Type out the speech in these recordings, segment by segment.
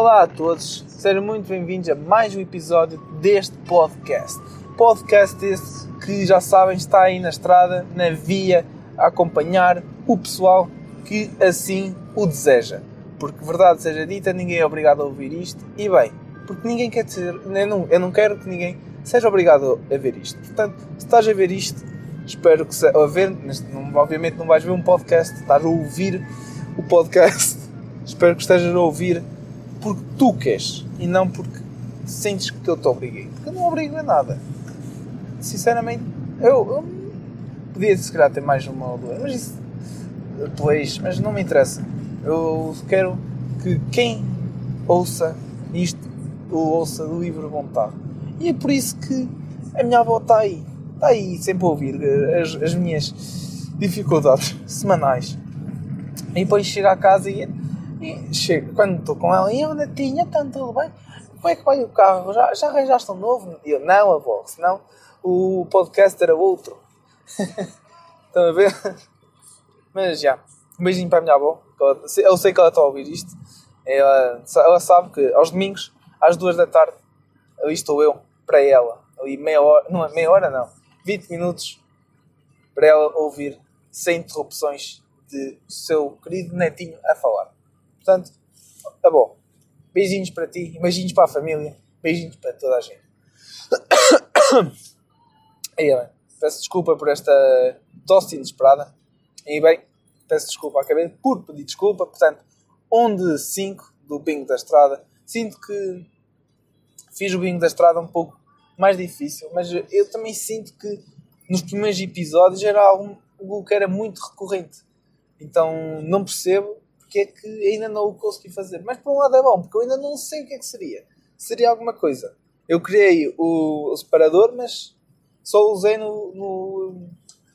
Olá a todos, sejam muito bem-vindos a mais um episódio deste podcast. Podcast este que já sabem está aí na estrada, na via, a acompanhar o pessoal que assim o deseja. Porque, verdade seja dita, ninguém é obrigado a ouvir isto e bem, porque ninguém quer dizer, eu não, quero que ninguém seja obrigado a ver isto. Portanto, se estás a ver isto, espero que se, a ver, obviamente não vais ver um podcast, estás a ouvir o podcast, espero que estejas a ouvir porque tu queres e não porque sentes que eu te obriguei. Porque eu não obrigo a nada. Sinceramente, eu, eu podia se calhar ter mais uma ou duas, mas isso depois, mas não me interessa. Eu quero que quem ouça isto o ouça de livre vontade. E é por isso que a minha avó está aí. Está aí sempre a ouvir as, as minhas dificuldades semanais. E depois chega a casa e e chego, quando estou com ela, e eu, Natinha, está tudo bem? Como é que vai o carro? Já, já arranjaste um novo? E eu, não, avó, senão o podcast era outro. Estão a ver? Mas já, um beijinho para a minha avó. Eu sei que ela está a ouvir isto. Ela, ela sabe que aos domingos, às duas da tarde, ali estou eu, para ela. Ali meia hora, não é meia hora não, 20 minutos para ela ouvir sem interrupções de seu querido netinho a falar. Portanto, tá bom. Beijinhos para ti, beijinhos para a família, beijinhos para toda a gente. Aí, bem, peço desculpa por esta tosse inesperada. E bem, peço desculpa, acabei por pedir desculpa. Portanto, um de 5 do bingo da estrada. Sinto que fiz o bingo da estrada um pouco mais difícil, mas eu também sinto que nos primeiros episódios era algo que era muito recorrente. Então não percebo porque é que ainda não o consegui fazer. Mas por um lado é bom, porque eu ainda não sei o que é que seria. Seria alguma coisa. Eu criei o, o separador, mas só usei no, no,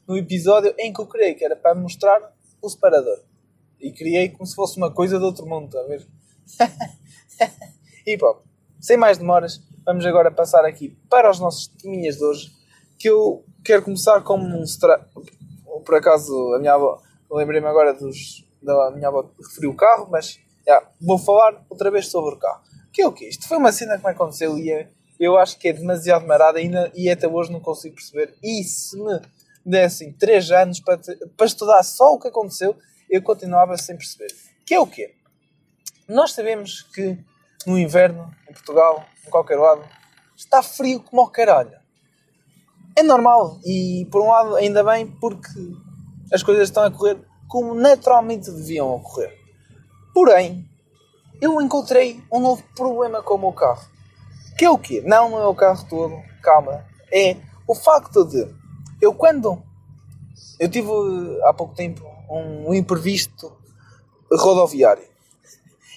no, episódio em que eu criei, que era para mostrar o separador. E criei como se fosse uma coisa de outro mundo, está a ver? e pronto, sem mais demoras, vamos agora passar aqui para os nossos teminhas de hoje. Que eu quero começar como um. Por acaso, a minha avó, lembrei-me agora dos, da minha avó referiu o carro, mas vou falar outra vez sobre o carro. Que é o que Isto foi uma cena que me aconteceu e é, eu acho que é demasiado marada na, e até hoje não consigo perceber. E se me dessem 3 anos para, te, para estudar só o que aconteceu, eu continuava sem perceber. Que é o quê? Nós sabemos que no inverno, em Portugal, em qualquer lado, está frio como o caralho. É normal e por um lado ainda bem porque as coisas estão a correr como naturalmente deviam ocorrer. Porém, eu encontrei um novo problema com o meu carro. Que é o quê? Não, não é o carro todo, calma. É o facto de eu quando eu tive há pouco tempo um imprevisto rodoviário.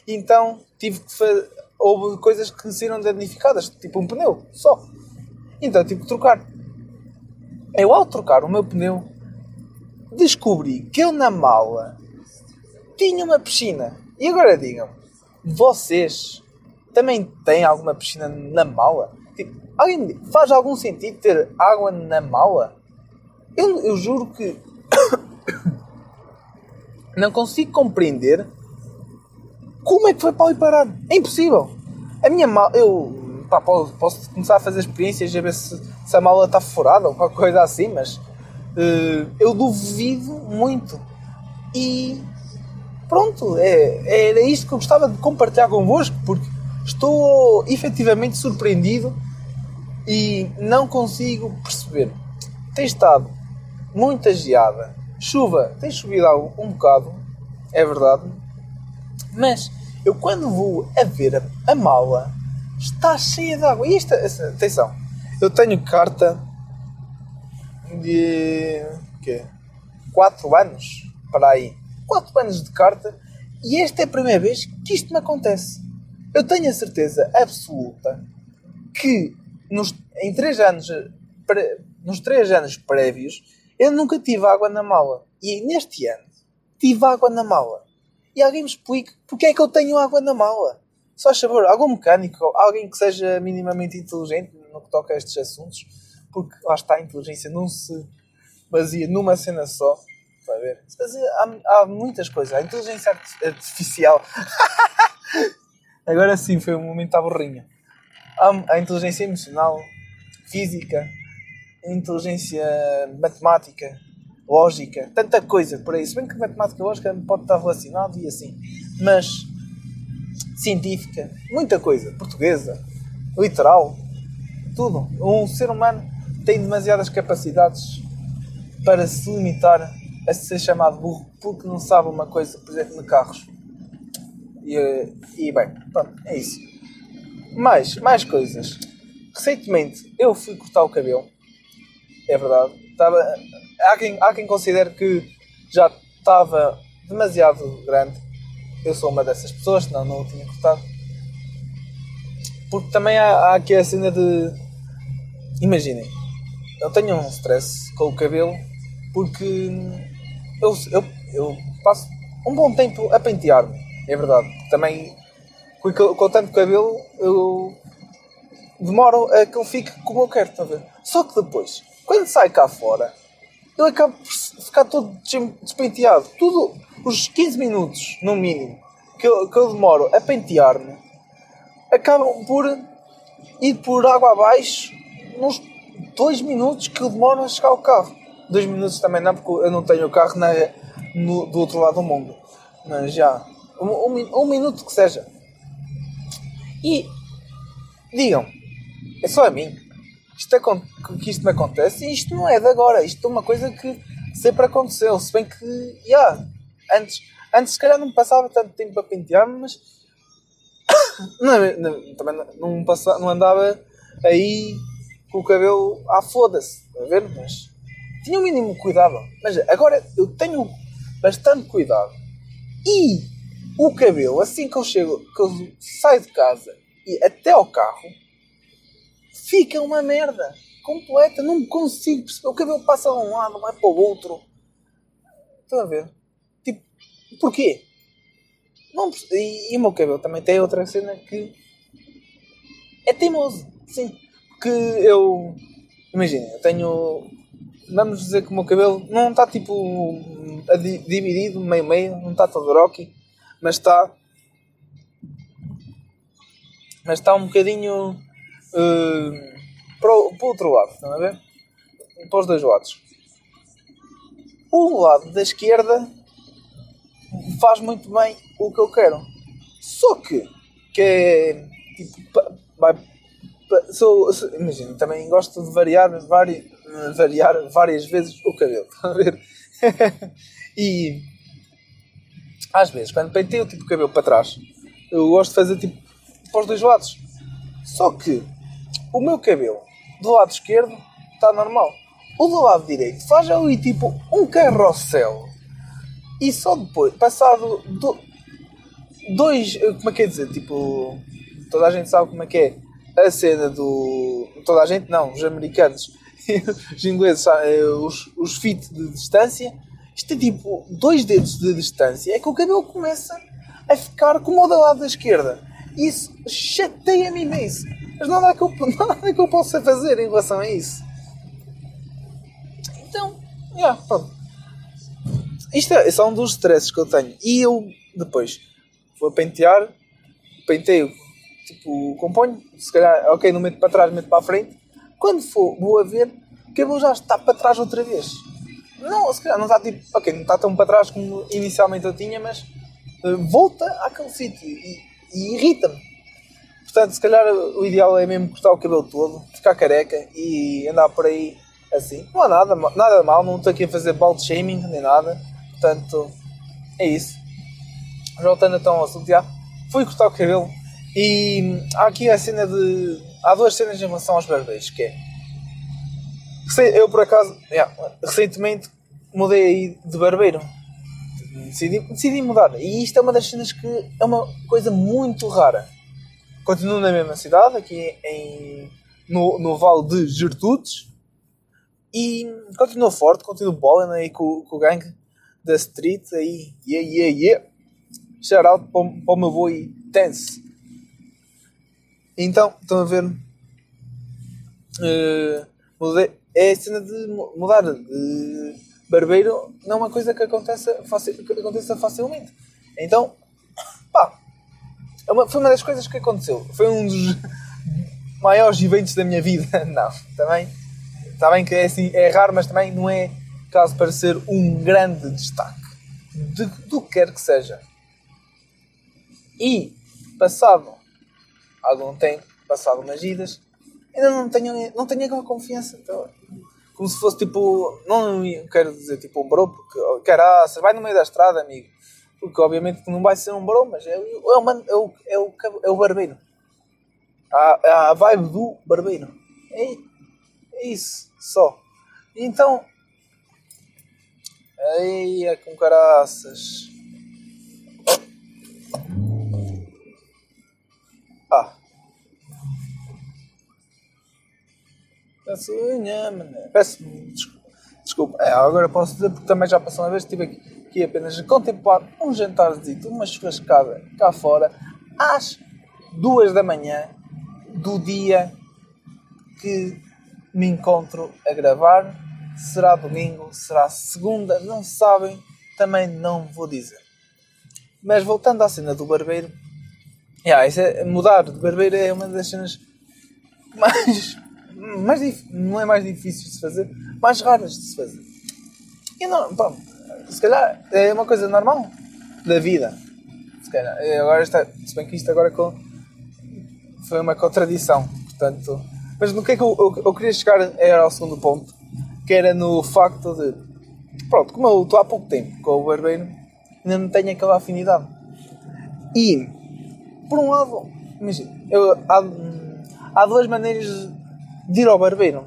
Então tive que fazer. Houve coisas que saíram danificadas, tipo um pneu, só. Então tive que trocar. Eu ao trocar o meu pneu descobri que eu na mala tinha uma piscina. E agora digam, vocês também têm alguma piscina na mala? Tipo, alguém faz algum sentido ter água na mala? Eu, eu juro que não consigo compreender como é que foi para ali parar. É impossível. A minha mala, eu pá, posso, posso, começar a fazer experiências a ver se, se a mala está furada ou qualquer coisa assim, mas eu duvido muito. E pronto, é, era isto que eu gostava de compartilhar convosco, porque estou efetivamente surpreendido e não consigo perceber. Tem estado muita geada, chuva, tem chovido um bocado, é verdade, mas eu quando vou a ver a, a mala está cheia de água. E esta, atenção, eu tenho carta de quê? 4 anos para aí. 4 anos de carta e esta é a primeira vez que isto me acontece. Eu tenho a certeza absoluta que nos, em 3 anos, nos 3 anos prévios eu nunca tive água na mala. E neste ano tive água na mala. E alguém me explique porque é que eu tenho água na mala. Só favor, algum mecânico, alguém que seja minimamente inteligente no que toca a estes assuntos, porque lá está a inteligência, não se baseia numa cena só. Vai ver? Há, há, muitas coisas. A inteligência artificial. Agora sim, foi um momento à borrinha. A, a inteligência emocional, física, inteligência matemática, lógica, tanta coisa por aí. Se bem que matemática e lógica pode estar relacionado e assim. Mas científica, muita coisa. Portuguesa, literal, tudo. Um ser humano tem demasiadas capacidades para se limitar a ser chamado burro porque não sabe uma coisa, por exemplo, de carros. E, e bem, pronto, é isso. Mais, mais coisas. Recentemente eu fui cortar o cabelo. É verdade. Estava, há, quem, há quem considere que já estava demasiado grande. Eu sou uma dessas pessoas, senão não o tinha cortado. Porque também há, há aqui a cena de. Imaginem, eu tenho um stress com o cabelo porque eu, eu, eu passo um bom tempo a pentear-me, é verdade. Também com, com tanto cabelo eu demoro a que ele fique como eu quero, está a ver? Só que depois, quando sai cá fora, eu acabo por ficar todo despenteado. Tudo, os 15 minutos, no mínimo, que eu, que eu demoro a pentear-me, acabam por ir por água abaixo nos 2 minutos que eu demoro a chegar ao carro. 2 minutos também não, porque eu não tenho o carro na, no, do outro lado do mundo. Mas já, um, um, um minuto que seja. E digam, é só a mim. Isto é, que isto me acontece e isto não é de agora. Isto é uma coisa que sempre aconteceu. Se bem que, yeah, antes, antes se calhar não passava tanto tempo a pentear-me, mas não, não, também não, não, passava, não andava aí com o cabelo à foda-se. A ver? Mas tinha o mínimo cuidado. Mas agora eu tenho bastante cuidado. E o cabelo, assim que eu chego, que eu saio de casa e até ao carro, fica uma merda completa. Não consigo perceber. O cabelo passa de um lado, vai para o outro. Estão a ver? Tipo, porquê? Não, e, e o meu cabelo também tem outra cena que é teimoso. Sim. Que eu. Imagina, eu tenho. Vamos dizer que o meu cabelo não está tipo dividido meio-meio, não está todo rocky, mas está. Mas está um bocadinho uh, para, o, para o outro lado, estão a ver? Para os dois lados. O lado da esquerda faz muito bem o que eu quero. Só que, que é tipo, vai, sou, sou, imagina, também gosto de variar, vari, variar várias vezes o cabelo, estão a ver? e às vezes, quando penteio tipo o cabelo para trás, eu gosto de fazer tipo para os dois lados. Só que o meu cabelo do lado esquerdo está normal. O do lado direito faz ali tipo um carrossel. E só depois, passado do, dois. Como é que é dizer? Tipo. Toda a gente sabe como é que é a cena do. Toda a gente não, os americanos. os ingleses, eh, os, os feet de distância. Isto é tipo dois dedos de distância. É que o cabelo começa a ficar como o do lado da esquerda. Isso chateia-me imenso. Mas nada que, eu, nada que eu possa fazer em relação a isso. Então, yeah, pronto. Isto é, é um dos stresses que eu tenho. E eu, depois, vou pentear, penteio, tipo, componho, se calhar, ok, não meto para trás, meto para a frente. Quando for, vou a ver, o cabelo já está para trás outra vez. Não, se calhar não está tipo, ok, não está tão para trás como inicialmente eu tinha, mas uh, volta àquele sítio e, e irrita-me. Portanto, se calhar o ideal é mesmo cortar o cabelo todo, ficar careca e andar por aí assim. Não há nada, nada mal, não estou aqui a fazer bald shaming nem nada. Portanto, é isso. Voltando então ao assunto, já fui cortar o cabelo e há aqui a cena de. Há duas cenas em relação aos barbeiros, que é. Eu por acaso, yeah, recentemente mudei aí de barbeiro. Decidi, decidi mudar. E isto é uma das cenas que é uma coisa muito rara. Continuo na mesma cidade, aqui em, no, no Vale de Gertudes. E continuo forte, continuo bola aí com, com o gangue da street aí. Yeah, yeah, yeah. Shout out para, para o meu boi Tense. Então, estão a ver? Uh. É a cena de mudar de barbeiro não é uma coisa que aconteça, facil, que aconteça facilmente. Então, pá, é uma, foi uma das coisas que aconteceu. Foi um dos maiores eventos da minha vida. Não, também. Está bem que é, assim, é raro, mas também não é caso para ser um grande destaque. De, do que quer que seja. E, passado algum tempo, passado umas idas, ainda não tenho, não tenho aquela confiança. Então, como se fosse tipo. Não quero dizer tipo um bro, porque. Caraças, vai no meio da estrada, amigo. Porque obviamente não vai ser um bro, mas é, é, o, é, o, é, o, é o barbeiro. A, a vibe do barbeiro. É, é isso, só. Então. Aí é com caraças. Peço, peço desculpa. É, agora posso dizer porque também já passou uma vez estive aqui, aqui apenas a contemplar um jantarzito, uma churrascada cá fora às duas da manhã do dia que me encontro a gravar. Será domingo, será segunda, não sabem, também não vou dizer. Mas voltando à cena do barbeiro, yeah, isso é, mudar de barbeiro é uma das cenas mais mais não é mais difícil de se fazer, mais raras de se fazer. E não, pá, se calhar é uma coisa normal da vida. Se calhar, agora está, se bem que isto agora com, foi uma contradição, portanto. Mas no que é que eu, eu, eu queria chegar era ao segundo ponto, que era no facto de, pronto, como eu estou há pouco tempo com o barbeiro, ainda não tenho aquela afinidade. E, por um lado, imagina, eu, há, há duas maneiras de ir ao barbeiro.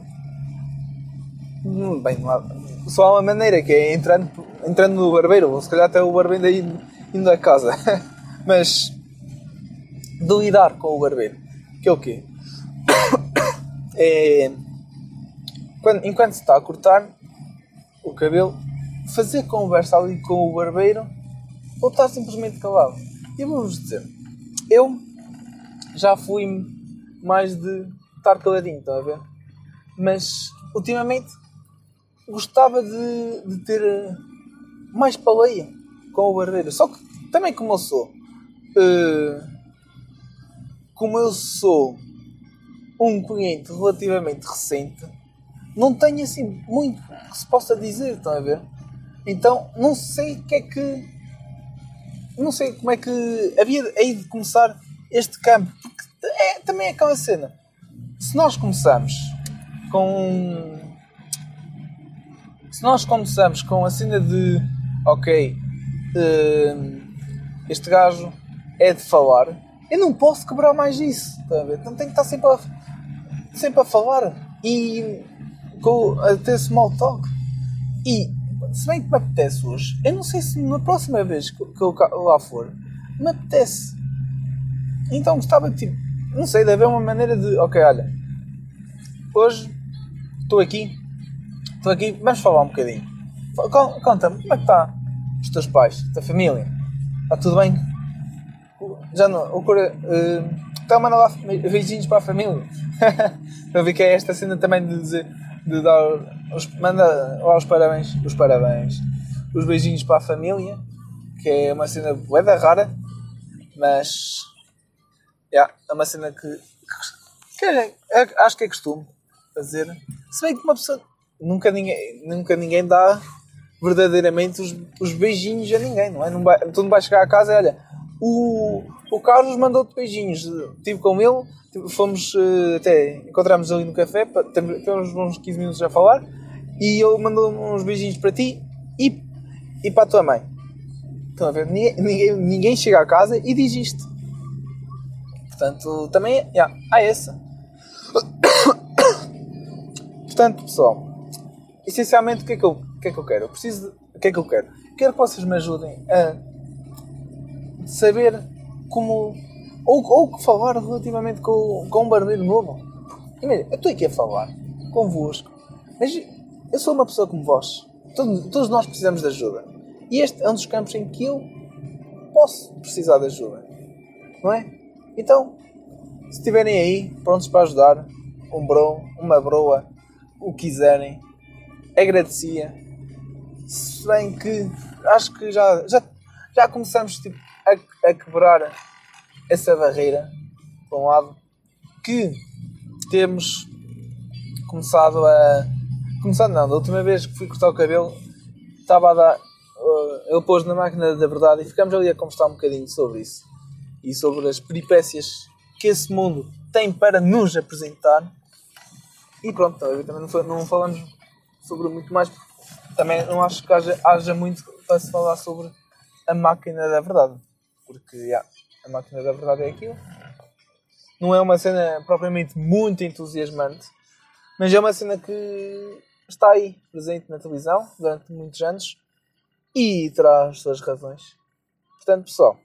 Bem, há, só há uma maneira que é entrando, entrando no barbeiro, ou se calhar até o barbeiro indo, indo a casa. Mas de lidar com o barbeiro, que é o quê? É quando, enquanto se está a cortar o cabelo, fazer conversa ali com o barbeiro ou estar simplesmente calado. E vou-vos dizer, eu já fui mais de estar caladinho, estão a ver? Mas ultimamente gostava de, de ter eh, mais paleia com o barbeiro. Só que também como eu sou, uh, como eu sou um cliente relativamente recente, não tenho assim muito que se possa dizer, estão a ver? Então não sei o que é que. Não sei como é que havia aí de começar este campo. Porque é, também é aquela cena se nós começamos com. Se nós começamos com a cena de. Ok, uh, este gajo é de falar, eu não posso quebrar mais isso. Ver? Então tenho que estar sempre a, sempre a falar e com, a ter small talk. E se bem que me apetece hoje, eu não sei se na próxima vez que eu lá for me apetece. Então gostava de tipo não sei, deve haver uma maneira de. Ok, olha. Hoje estou aqui. Estou aqui. Vamos falar um bocadinho. Conta-me, como é que está os teus pais, a tua família? Está tudo bem? Já não. O cura. Uh, está a mandar lá beijinhos para a família. Eu vi que é esta cena também de dizer. De dar. Os, manda lá os parabéns. Os parabéns. Os beijinhos para a família. Que é uma cena boeda rara. Mas Yeah, é uma cena que, que é, é, acho que é costume fazer. Se bem que uma pessoa nunca ninguém, nunca ninguém dá verdadeiramente os, os beijinhos a ninguém, não é? Não vai, tu não vais chegar a casa e olha, o, o Carlos mandou-te beijinhos. Estive com ele, fomos uh, até encontramos ali no café, temos uns 15 minutos a falar, e ele mandou uns beijinhos para ti e, e para a tua mãe. Estão a ver? Ninguém, ninguém, ninguém chega a casa e diz isto. Portanto, também yeah, há essa. Portanto, pessoal, essencialmente o que é que eu, o que é que eu quero? Eu preciso. De, o que é que eu quero? Quero que vocês me ajudem a saber como. Ou, ou que falar relativamente com, com um barbeiro novo. Imagina, eu estou aqui a falar convosco, mas eu sou uma pessoa como vós. Todos, todos nós precisamos de ajuda. E este é um dos campos em que eu posso precisar de ajuda. Não é? Então, se estiverem aí prontos para ajudar, um bro, uma broa, o que quiserem, agradecia. Se bem que acho que já, já, já começamos tipo, a, a quebrar essa barreira, por um lado, que temos começado a. Começado não, da última vez que fui cortar o cabelo, estava a dar. Uh, ele pôs na máquina da verdade e ficamos ali a conversar um bocadinho sobre isso e sobre as peripécias que esse mundo tem para nos apresentar. E pronto, também não, não falamos sobre muito mais, também não acho que haja, haja muito para se falar sobre a máquina da verdade, porque yeah, a máquina da verdade é aquilo. Não é uma cena propriamente muito entusiasmante, mas é uma cena que está aí, presente na televisão durante muitos anos e terá as suas razões. Portanto, pessoal,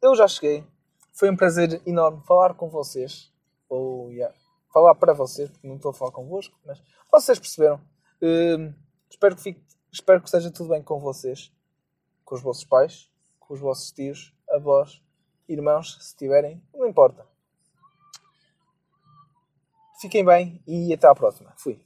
eu já cheguei. Foi um prazer enorme falar com vocês. Ou, yeah, falar para vocês, porque não estou a falar convosco, mas vocês perceberam. Uh, espero, que fique, espero que esteja tudo bem com vocês, com os vossos pais, com os vossos tios, avós, irmãos, se tiverem, não importa. Fiquem bem e até à próxima. Fui.